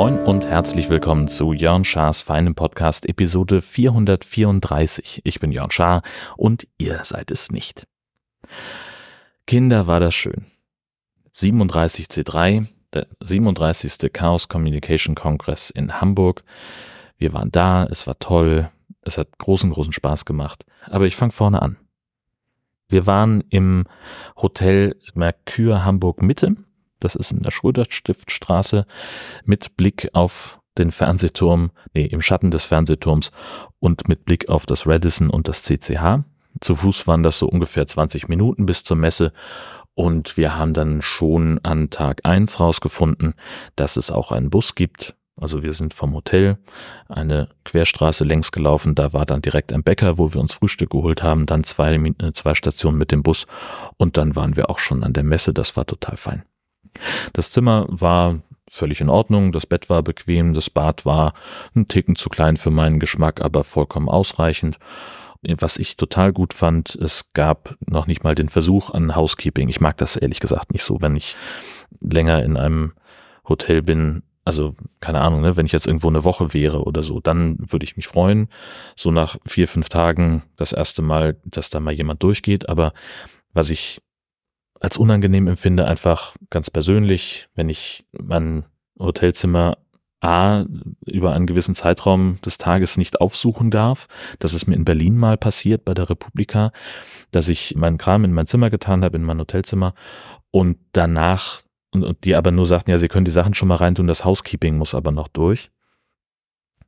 Moin und herzlich willkommen zu Jörn Schars feinem Podcast Episode 434. Ich bin Jörn Schaar und ihr seid es nicht. Kinder war das schön. 37C3, der 37. Chaos Communication Congress in Hamburg. Wir waren da, es war toll, es hat großen, großen Spaß gemacht. Aber ich fange vorne an. Wir waren im Hotel Mercure Hamburg Mitte das ist in der Schröder-Stiftstraße mit Blick auf den Fernsehturm, nee, im Schatten des Fernsehturms und mit Blick auf das Radisson und das CCH. Zu Fuß waren das so ungefähr 20 Minuten bis zur Messe und wir haben dann schon an Tag eins rausgefunden, dass es auch einen Bus gibt. Also wir sind vom Hotel eine Querstraße längs gelaufen, da war dann direkt ein Bäcker, wo wir uns Frühstück geholt haben, dann zwei, äh, zwei Stationen mit dem Bus und dann waren wir auch schon an der Messe, das war total fein. Das Zimmer war völlig in Ordnung, das Bett war bequem, das Bad war ein Ticken zu klein für meinen Geschmack, aber vollkommen ausreichend. Was ich total gut fand, es gab noch nicht mal den Versuch an Housekeeping. Ich mag das ehrlich gesagt nicht so, wenn ich länger in einem Hotel bin, also keine Ahnung, ne, wenn ich jetzt irgendwo eine Woche wäre oder so, dann würde ich mich freuen. So nach vier, fünf Tagen das erste Mal, dass da mal jemand durchgeht. Aber was ich als unangenehm empfinde, einfach ganz persönlich, wenn ich mein Hotelzimmer A über einen gewissen Zeitraum des Tages nicht aufsuchen darf. Das ist mir in Berlin mal passiert bei der Republika, dass ich meinen Kram in mein Zimmer getan habe, in mein Hotelzimmer und danach und, die aber nur sagten, ja, sie können die Sachen schon mal reintun, das Housekeeping muss aber noch durch.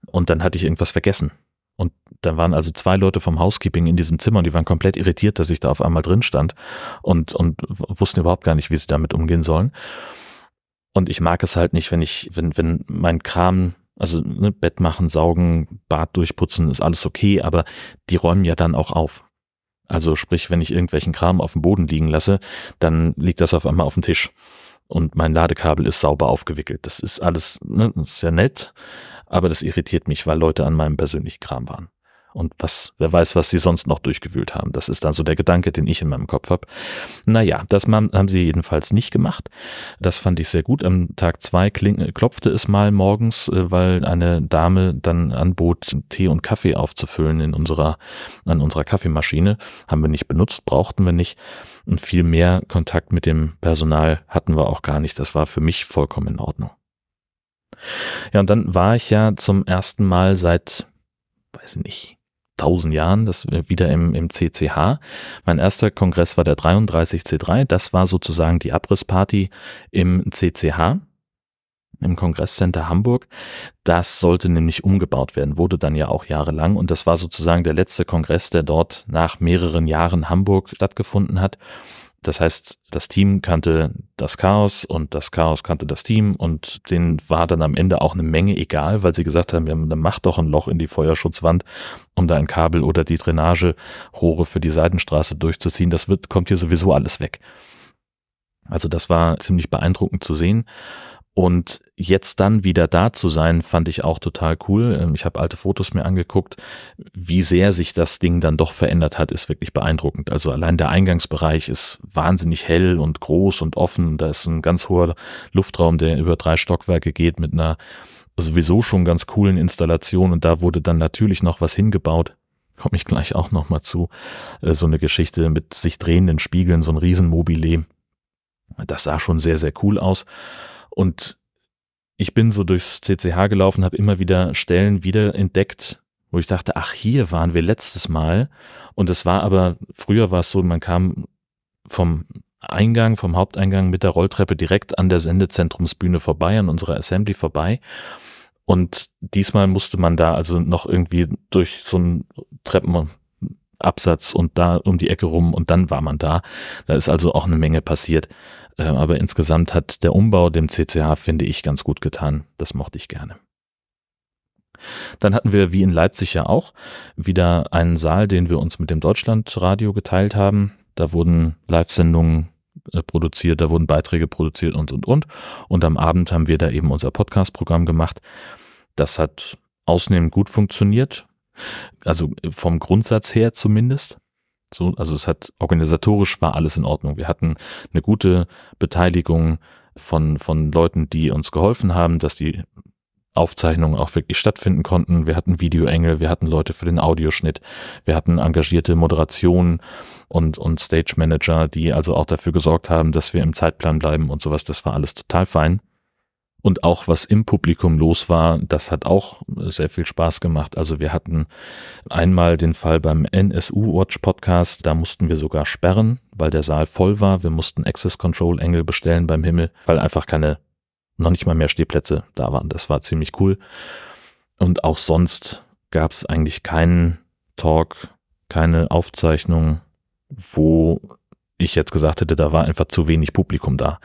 Und dann hatte ich irgendwas vergessen. Und dann waren also zwei Leute vom Housekeeping in diesem Zimmer und die waren komplett irritiert, dass ich da auf einmal drin stand und, und wussten überhaupt gar nicht, wie sie damit umgehen sollen. Und ich mag es halt nicht, wenn ich, wenn, wenn mein Kram, also ne, Bett machen, saugen, Bad durchputzen, ist alles okay, aber die räumen ja dann auch auf. Also sprich, wenn ich irgendwelchen Kram auf dem Boden liegen lasse, dann liegt das auf einmal auf dem Tisch und mein Ladekabel ist sauber aufgewickelt. Das ist alles ne, sehr nett, aber das irritiert mich, weil Leute an meinem persönlichen Kram waren. Und was, wer weiß, was sie sonst noch durchgewühlt haben. Das ist dann so der Gedanke, den ich in meinem Kopf habe. Naja, das haben sie jedenfalls nicht gemacht. Das fand ich sehr gut. Am Tag zwei kling, klopfte es mal morgens, äh, weil eine Dame dann anbot, Tee und Kaffee aufzufüllen in unserer, an unserer Kaffeemaschine. Haben wir nicht benutzt, brauchten wir nicht. Und viel mehr Kontakt mit dem Personal hatten wir auch gar nicht. Das war für mich vollkommen in Ordnung. Ja, und dann war ich ja zum ersten Mal seit, weiß nicht, tausend Jahren, das wieder im, im CCH. Mein erster Kongress war der 33C3. Das war sozusagen die Abrissparty im CCH im Kongresscenter Hamburg. Das sollte nämlich umgebaut werden, wurde dann ja auch jahrelang und das war sozusagen der letzte Kongress, der dort nach mehreren Jahren Hamburg stattgefunden hat. Das heißt, das Team kannte das Chaos und das Chaos kannte das Team und denen war dann am Ende auch eine Menge egal, weil sie gesagt haben, ja, dann macht doch ein Loch in die Feuerschutzwand, um da ein Kabel oder die Drainagerohre für die Seitenstraße durchzuziehen. Das wird, kommt hier sowieso alles weg. Also das war ziemlich beeindruckend zu sehen. Und jetzt dann wieder da zu sein, fand ich auch total cool. Ähm, ich habe alte Fotos mir angeguckt. Wie sehr sich das Ding dann doch verändert hat, ist wirklich beeindruckend. Also allein der Eingangsbereich ist wahnsinnig hell und groß und offen. Da ist ein ganz hoher Luftraum, der über drei Stockwerke geht mit einer sowieso schon ganz coolen Installation. Und da wurde dann natürlich noch was hingebaut. Komme ich gleich auch noch mal zu. Äh, so eine Geschichte mit sich drehenden Spiegeln, so ein Riesenmobile. Das sah schon sehr, sehr cool aus. Und ich bin so durchs CCH gelaufen, habe immer wieder Stellen wieder entdeckt, wo ich dachte, ach, hier waren wir letztes Mal. Und es war aber, früher war es so, man kam vom Eingang, vom Haupteingang mit der Rolltreppe direkt an der Sendezentrumsbühne vorbei, an unserer Assembly vorbei. Und diesmal musste man da also noch irgendwie durch so einen Treppenabsatz und da um die Ecke rum und dann war man da. Da ist also auch eine Menge passiert. Ähm, aber insgesamt hat der Umbau dem CCH, finde ich, ganz gut getan. Das mochte ich gerne. Dann hatten wir, wie in Leipzig ja auch, wieder einen Saal, den wir uns mit dem Deutschlandradio geteilt haben. Da wurden Live-Sendungen äh, produziert, da wurden Beiträge produziert und, und, und. Und am Abend haben wir da eben unser Podcast-Programm gemacht. Das hat ausnehmend gut funktioniert. Also vom Grundsatz her zumindest. So, also es hat organisatorisch war alles in Ordnung. Wir hatten eine gute Beteiligung von, von Leuten, die uns geholfen haben, dass die Aufzeichnungen auch wirklich stattfinden konnten. Wir hatten Videoengel, wir hatten Leute für den Audioschnitt, wir hatten engagierte Moderation und, und Stage Manager, die also auch dafür gesorgt haben, dass wir im Zeitplan bleiben und sowas. Das war alles total fein. Und auch was im Publikum los war, das hat auch sehr viel Spaß gemacht. Also wir hatten einmal den Fall beim NSU Watch Podcast, da mussten wir sogar sperren, weil der Saal voll war. Wir mussten Access Control Engel bestellen beim Himmel, weil einfach keine, noch nicht mal mehr Stehplätze da waren. Das war ziemlich cool. Und auch sonst gab es eigentlich keinen Talk, keine Aufzeichnung, wo ich jetzt gesagt hätte, da war einfach zu wenig Publikum da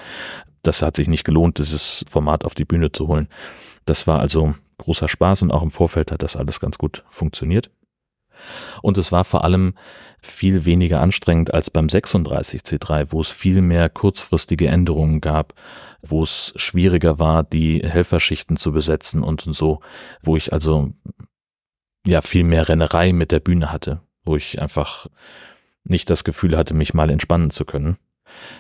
das hat sich nicht gelohnt, dieses Format auf die Bühne zu holen. Das war also großer Spaß und auch im Vorfeld hat das alles ganz gut funktioniert. Und es war vor allem viel weniger anstrengend als beim 36C3, wo es viel mehr kurzfristige Änderungen gab, wo es schwieriger war, die Helferschichten zu besetzen und so, wo ich also ja viel mehr Rennerei mit der Bühne hatte, wo ich einfach nicht das Gefühl hatte, mich mal entspannen zu können.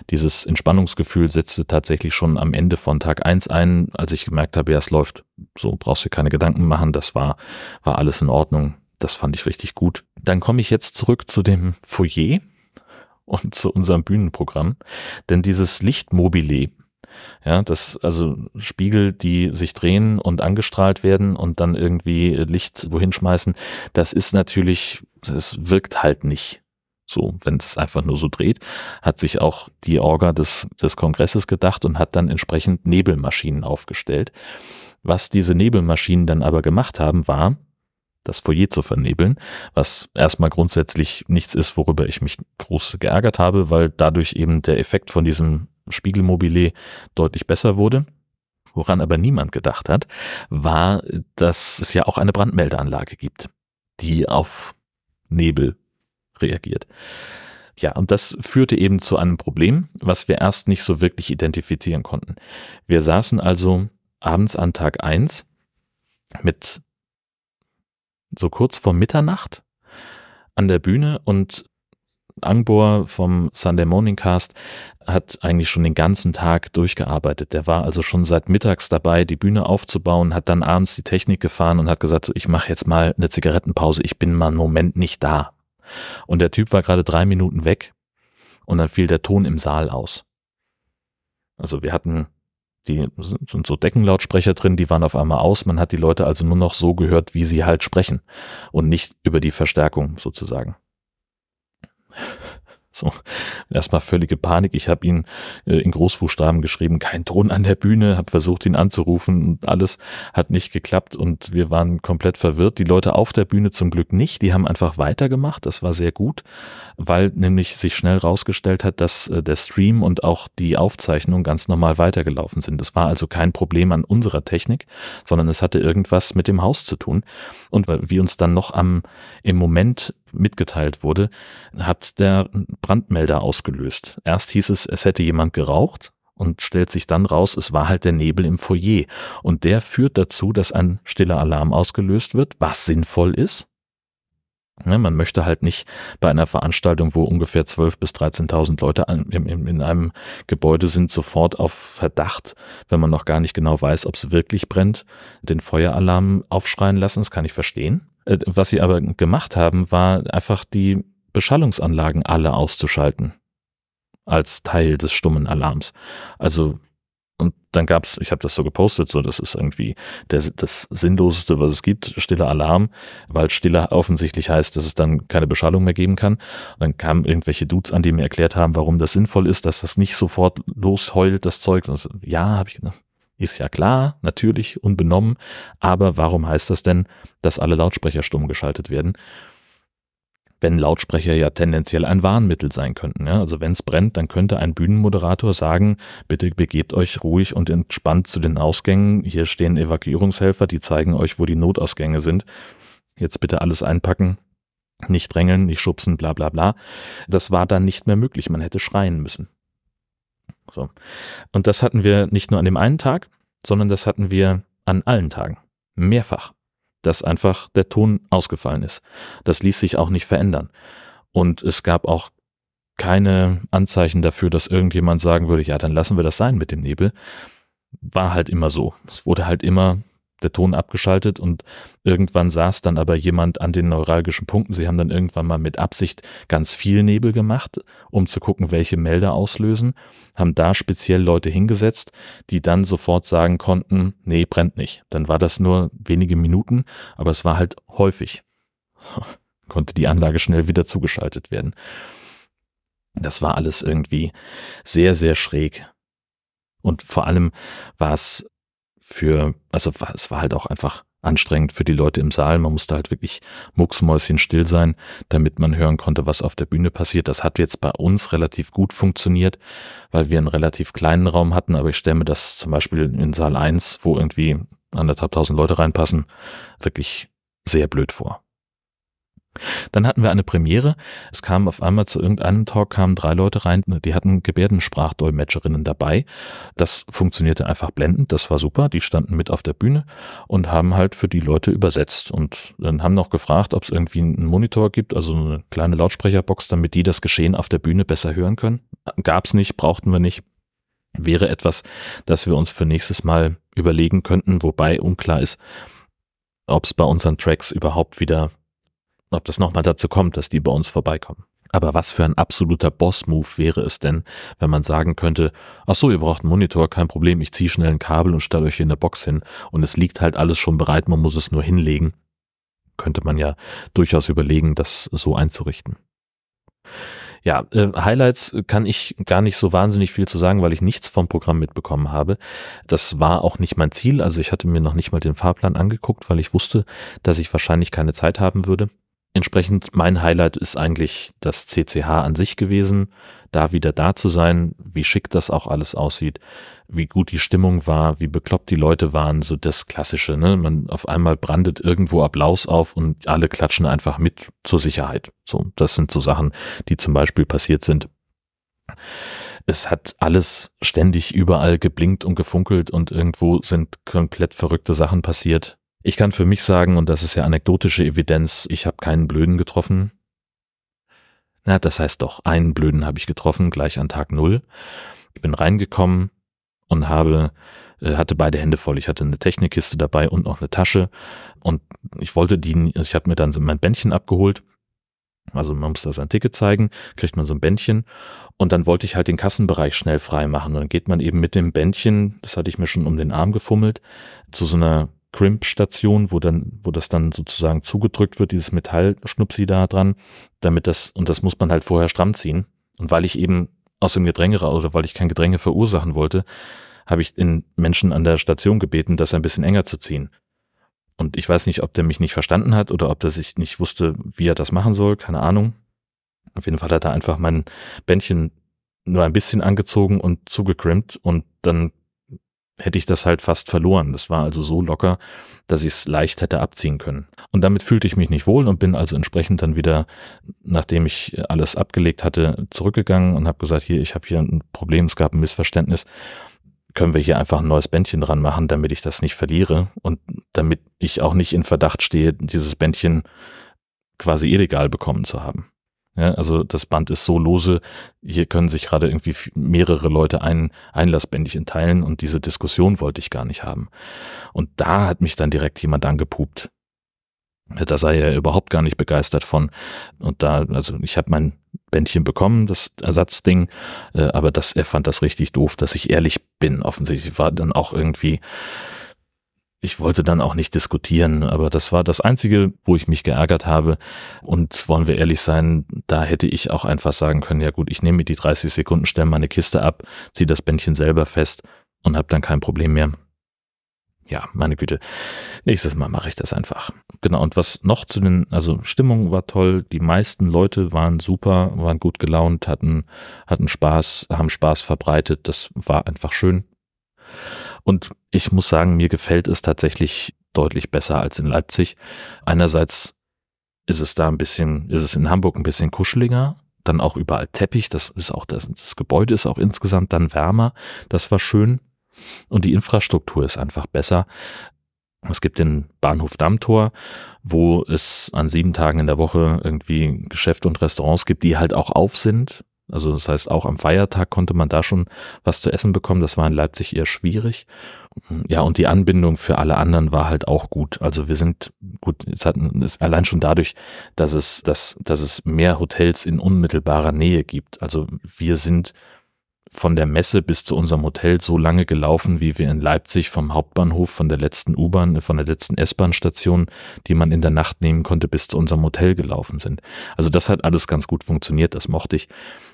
Dieses Entspannungsgefühl setzte tatsächlich schon am Ende von Tag eins ein, als ich gemerkt habe, ja, es läuft. So brauchst du keine Gedanken machen. Das war, war alles in Ordnung. Das fand ich richtig gut. Dann komme ich jetzt zurück zu dem Foyer und zu unserem Bühnenprogramm. Denn dieses Lichtmobile, ja, das, also Spiegel, die sich drehen und angestrahlt werden und dann irgendwie Licht wohin schmeißen, das ist natürlich, das wirkt halt nicht so, wenn es einfach nur so dreht, hat sich auch die Orga des, des Kongresses gedacht und hat dann entsprechend Nebelmaschinen aufgestellt. Was diese Nebelmaschinen dann aber gemacht haben, war, das Foyer zu vernebeln, was erstmal grundsätzlich nichts ist, worüber ich mich groß geärgert habe, weil dadurch eben der Effekt von diesem Spiegelmobile deutlich besser wurde. Woran aber niemand gedacht hat, war, dass es ja auch eine Brandmeldeanlage gibt, die auf Nebel reagiert. Ja, und das führte eben zu einem Problem, was wir erst nicht so wirklich identifizieren konnten. Wir saßen also abends an Tag eins mit so kurz vor Mitternacht an der Bühne und Angbor vom Sunday Morning Cast hat eigentlich schon den ganzen Tag durchgearbeitet. Der war also schon seit mittags dabei, die Bühne aufzubauen, hat dann abends die Technik gefahren und hat gesagt, so, ich mache jetzt mal eine Zigarettenpause, ich bin mal einen Moment nicht da. Und der Typ war gerade drei Minuten weg und dann fiel der Ton im Saal aus. Also wir hatten die sind so Deckenlautsprecher drin, die waren auf einmal aus. Man hat die Leute also nur noch so gehört, wie sie halt sprechen und nicht über die Verstärkung sozusagen. So, erstmal völlige Panik. Ich habe ihn äh, in Großbuchstaben geschrieben, kein Ton an der Bühne, habe versucht, ihn anzurufen und alles hat nicht geklappt und wir waren komplett verwirrt. Die Leute auf der Bühne zum Glück nicht, die haben einfach weitergemacht. Das war sehr gut, weil nämlich sich schnell rausgestellt hat, dass äh, der Stream und auch die Aufzeichnung ganz normal weitergelaufen sind. Das war also kein Problem an unserer Technik, sondern es hatte irgendwas mit dem Haus zu tun. Und wie uns dann noch am im Moment mitgeteilt wurde, hat der Brandmelder ausgelöst. Erst hieß es, es hätte jemand geraucht und stellt sich dann raus, es war halt der Nebel im Foyer. Und der führt dazu, dass ein stiller Alarm ausgelöst wird, was sinnvoll ist. Ja, man möchte halt nicht bei einer Veranstaltung, wo ungefähr 12.000 bis 13.000 Leute in einem Gebäude sind, sofort auf Verdacht, wenn man noch gar nicht genau weiß, ob es wirklich brennt, den Feueralarm aufschreien lassen. Das kann ich verstehen. Äh, was sie aber gemacht haben, war einfach die Beschallungsanlagen alle auszuschalten als Teil des stummen Alarms. Also und dann gab's, ich habe das so gepostet, so das ist irgendwie der, das Sinnloseste, was es gibt, stiller Alarm, weil stiller offensichtlich heißt, dass es dann keine Beschallung mehr geben kann. Und dann kamen irgendwelche Dudes an, die mir erklärt haben, warum das sinnvoll ist, dass das nicht sofort losheult, das Zeug. Und ja, habe ich gedacht, ist ja klar, natürlich, unbenommen, aber warum heißt das denn, dass alle Lautsprecher stumm geschaltet werden? Wenn Lautsprecher ja tendenziell ein Warnmittel sein könnten. Ja? Also wenn es brennt, dann könnte ein Bühnenmoderator sagen, bitte begebt euch ruhig und entspannt zu den Ausgängen. Hier stehen Evakuierungshelfer, die zeigen euch, wo die Notausgänge sind. Jetzt bitte alles einpacken, nicht drängeln, nicht schubsen, bla bla bla. Das war dann nicht mehr möglich, man hätte schreien müssen. So. Und das hatten wir nicht nur an dem einen Tag, sondern das hatten wir an allen Tagen. Mehrfach. Dass einfach der Ton ausgefallen ist. Das ließ sich auch nicht verändern. Und es gab auch keine Anzeichen dafür, dass irgendjemand sagen würde, ja, dann lassen wir das sein mit dem Nebel. War halt immer so. Es wurde halt immer der Ton abgeschaltet und irgendwann saß dann aber jemand an den neuralgischen Punkten. Sie haben dann irgendwann mal mit Absicht ganz viel Nebel gemacht, um zu gucken, welche Melder auslösen, haben da speziell Leute hingesetzt, die dann sofort sagen konnten, nee, brennt nicht. Dann war das nur wenige Minuten, aber es war halt häufig. Konnte die Anlage schnell wieder zugeschaltet werden. Das war alles irgendwie sehr, sehr schräg. Und vor allem war es für, also es war halt auch einfach anstrengend für die Leute im Saal. Man musste halt wirklich mucksmäuschen still sein, damit man hören konnte, was auf der Bühne passiert. Das hat jetzt bei uns relativ gut funktioniert, weil wir einen relativ kleinen Raum hatten. Aber ich stelle mir das zum Beispiel in Saal 1, wo irgendwie anderthalb tausend Leute reinpassen, wirklich sehr blöd vor. Dann hatten wir eine Premiere. Es kam auf einmal zu irgendeinem Talk kamen drei Leute rein, die hatten Gebärdensprachdolmetscherinnen dabei. Das funktionierte einfach blendend, das war super. Die standen mit auf der Bühne und haben halt für die Leute übersetzt und dann haben noch gefragt, ob es irgendwie einen Monitor gibt, also eine kleine Lautsprecherbox, damit die das Geschehen auf der Bühne besser hören können. Gab's nicht, brauchten wir nicht. Wäre etwas, das wir uns für nächstes Mal überlegen könnten, wobei unklar ist, ob es bei unseren Tracks überhaupt wieder ob das nochmal dazu kommt, dass die bei uns vorbeikommen. Aber was für ein absoluter Boss-Move wäre es denn, wenn man sagen könnte, ach so, ihr braucht einen Monitor, kein Problem, ich ziehe schnell ein Kabel und stelle euch hier eine Box hin und es liegt halt alles schon bereit, man muss es nur hinlegen. Könnte man ja durchaus überlegen, das so einzurichten. Ja, äh, Highlights kann ich gar nicht so wahnsinnig viel zu sagen, weil ich nichts vom Programm mitbekommen habe. Das war auch nicht mein Ziel. Also ich hatte mir noch nicht mal den Fahrplan angeguckt, weil ich wusste, dass ich wahrscheinlich keine Zeit haben würde. Entsprechend mein Highlight ist eigentlich das CCH an sich gewesen, da wieder da zu sein, wie schick das auch alles aussieht, wie gut die Stimmung war, wie bekloppt die Leute waren, so das Klassische, ne? Man auf einmal brandet irgendwo Applaus auf und alle klatschen einfach mit zur Sicherheit. So, das sind so Sachen, die zum Beispiel passiert sind. Es hat alles ständig überall geblinkt und gefunkelt und irgendwo sind komplett verrückte Sachen passiert. Ich kann für mich sagen, und das ist ja anekdotische Evidenz, ich habe keinen Blöden getroffen. Na, das heißt doch, einen Blöden habe ich getroffen, gleich an Tag Null. Ich bin reingekommen und habe äh, hatte beide Hände voll. Ich hatte eine Technikkiste dabei und noch eine Tasche und ich wollte die, ich habe mir dann mein Bändchen abgeholt. Also man muss da sein Ticket zeigen, kriegt man so ein Bändchen und dann wollte ich halt den Kassenbereich schnell frei machen. Und dann geht man eben mit dem Bändchen, das hatte ich mir schon um den Arm gefummelt, zu so einer Crimp-Station, wo dann, wo das dann sozusagen zugedrückt wird, dieses Metallschnupsi da dran, damit das, und das muss man halt vorher stramm ziehen. Und weil ich eben aus dem Gedränge oder weil ich kein Gedränge verursachen wollte, habe ich den Menschen an der Station gebeten, das ein bisschen enger zu ziehen. Und ich weiß nicht, ob der mich nicht verstanden hat oder ob der sich nicht wusste, wie er das machen soll, keine Ahnung. Auf jeden Fall hat er einfach mein Bändchen nur ein bisschen angezogen und zugekrimpt und dann hätte ich das halt fast verloren. Das war also so locker, dass ich es leicht hätte abziehen können. Und damit fühlte ich mich nicht wohl und bin also entsprechend dann wieder, nachdem ich alles abgelegt hatte, zurückgegangen und habe gesagt, hier, ich habe hier ein Problem, es gab ein Missverständnis. Können wir hier einfach ein neues Bändchen dran machen, damit ich das nicht verliere und damit ich auch nicht in Verdacht stehe, dieses Bändchen quasi illegal bekommen zu haben. Ja, also das Band ist so lose, hier können sich gerade irgendwie mehrere Leute ein Einlassbändchen teilen und diese Diskussion wollte ich gar nicht haben. Und da hat mich dann direkt jemand angepupt. Da sei er überhaupt gar nicht begeistert von. Und da, also ich habe mein Bändchen bekommen, das Ersatzding, äh, aber das, er fand das richtig doof, dass ich ehrlich bin. Offensichtlich war dann auch irgendwie ich wollte dann auch nicht diskutieren, aber das war das Einzige, wo ich mich geärgert habe. Und wollen wir ehrlich sein, da hätte ich auch einfach sagen können, ja gut, ich nehme mir die 30 Sekunden, stelle meine Kiste ab, ziehe das Bändchen selber fest und habe dann kein Problem mehr. Ja, meine Güte. Nächstes Mal mache ich das einfach. Genau, und was noch zu den, also Stimmung war toll, die meisten Leute waren super, waren gut gelaunt, hatten, hatten Spaß, haben Spaß verbreitet, das war einfach schön. Und ich muss sagen, mir gefällt es tatsächlich deutlich besser als in Leipzig. Einerseits ist es da ein bisschen, ist es in Hamburg ein bisschen kuscheliger, dann auch überall Teppich, das ist auch das, das Gebäude ist auch insgesamt dann wärmer, das war schön und die Infrastruktur ist einfach besser. Es gibt den Bahnhof Dammtor, wo es an sieben Tagen in der Woche irgendwie Geschäfte und Restaurants gibt, die halt auch auf sind. Also das heißt, auch am Feiertag konnte man da schon was zu essen bekommen. Das war in Leipzig eher schwierig. Ja, und die Anbindung für alle anderen war halt auch gut. Also wir sind gut, es hat es allein schon dadurch, dass es, dass, dass es mehr Hotels in unmittelbarer Nähe gibt. Also wir sind von der Messe bis zu unserem Hotel so lange gelaufen, wie wir in Leipzig vom Hauptbahnhof, von der letzten U-Bahn, von der letzten S-Bahn-Station, die man in der Nacht nehmen konnte, bis zu unserem Hotel gelaufen sind. Also das hat alles ganz gut funktioniert, das mochte ich.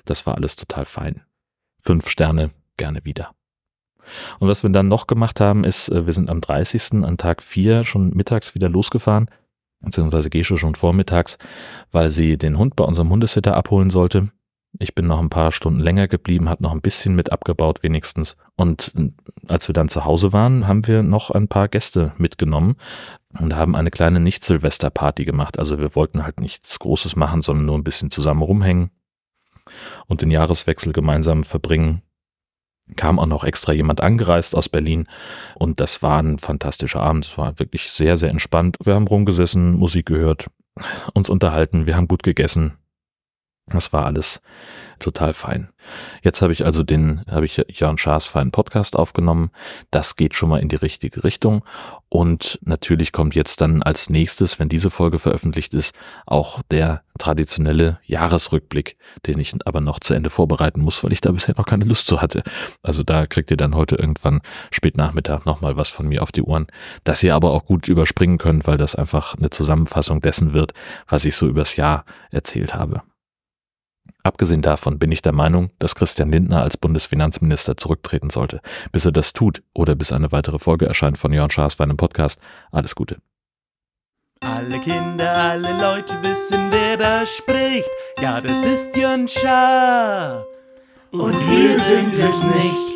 Das war alles total fein. Fünf Sterne, gerne wieder. Und was wir dann noch gemacht haben, ist, äh, wir sind am 30. an Tag 4 schon mittags wieder losgefahren, beziehungsweise Gesche schon vormittags, weil sie den Hund bei unserem Hundesitter abholen sollte. Ich bin noch ein paar Stunden länger geblieben, hat noch ein bisschen mit abgebaut wenigstens. Und äh, als wir dann zu Hause waren, haben wir noch ein paar Gäste mitgenommen und haben eine kleine Nicht-Silvester-Party gemacht. Also wir wollten halt nichts Großes machen, sondern nur ein bisschen zusammen rumhängen und den Jahreswechsel gemeinsam verbringen. Kam auch noch extra jemand angereist aus Berlin und das war ein fantastischer Abend. Es war wirklich sehr, sehr entspannt. Wir haben rumgesessen, Musik gehört, uns unterhalten, wir haben gut gegessen das war alles total fein. Jetzt habe ich also den, habe ich Jörn Schaas feinen Podcast aufgenommen. Das geht schon mal in die richtige Richtung. Und natürlich kommt jetzt dann als nächstes, wenn diese Folge veröffentlicht ist, auch der traditionelle Jahresrückblick, den ich aber noch zu Ende vorbereiten muss, weil ich da bisher noch keine Lust zu hatte. Also da kriegt ihr dann heute irgendwann spät Nachmittag nochmal was von mir auf die Ohren, das ihr aber auch gut überspringen könnt, weil das einfach eine Zusammenfassung dessen wird, was ich so übers Jahr erzählt habe. Abgesehen davon bin ich der Meinung, dass Christian Lindner als Bundesfinanzminister zurücktreten sollte. Bis er das tut oder bis eine weitere Folge erscheint von Jörn Schaas für einen Podcast, alles Gute. Alle Kinder, alle Leute wissen, wer da spricht. Ja, das ist Jörn Schaar. Und wir sind es nicht.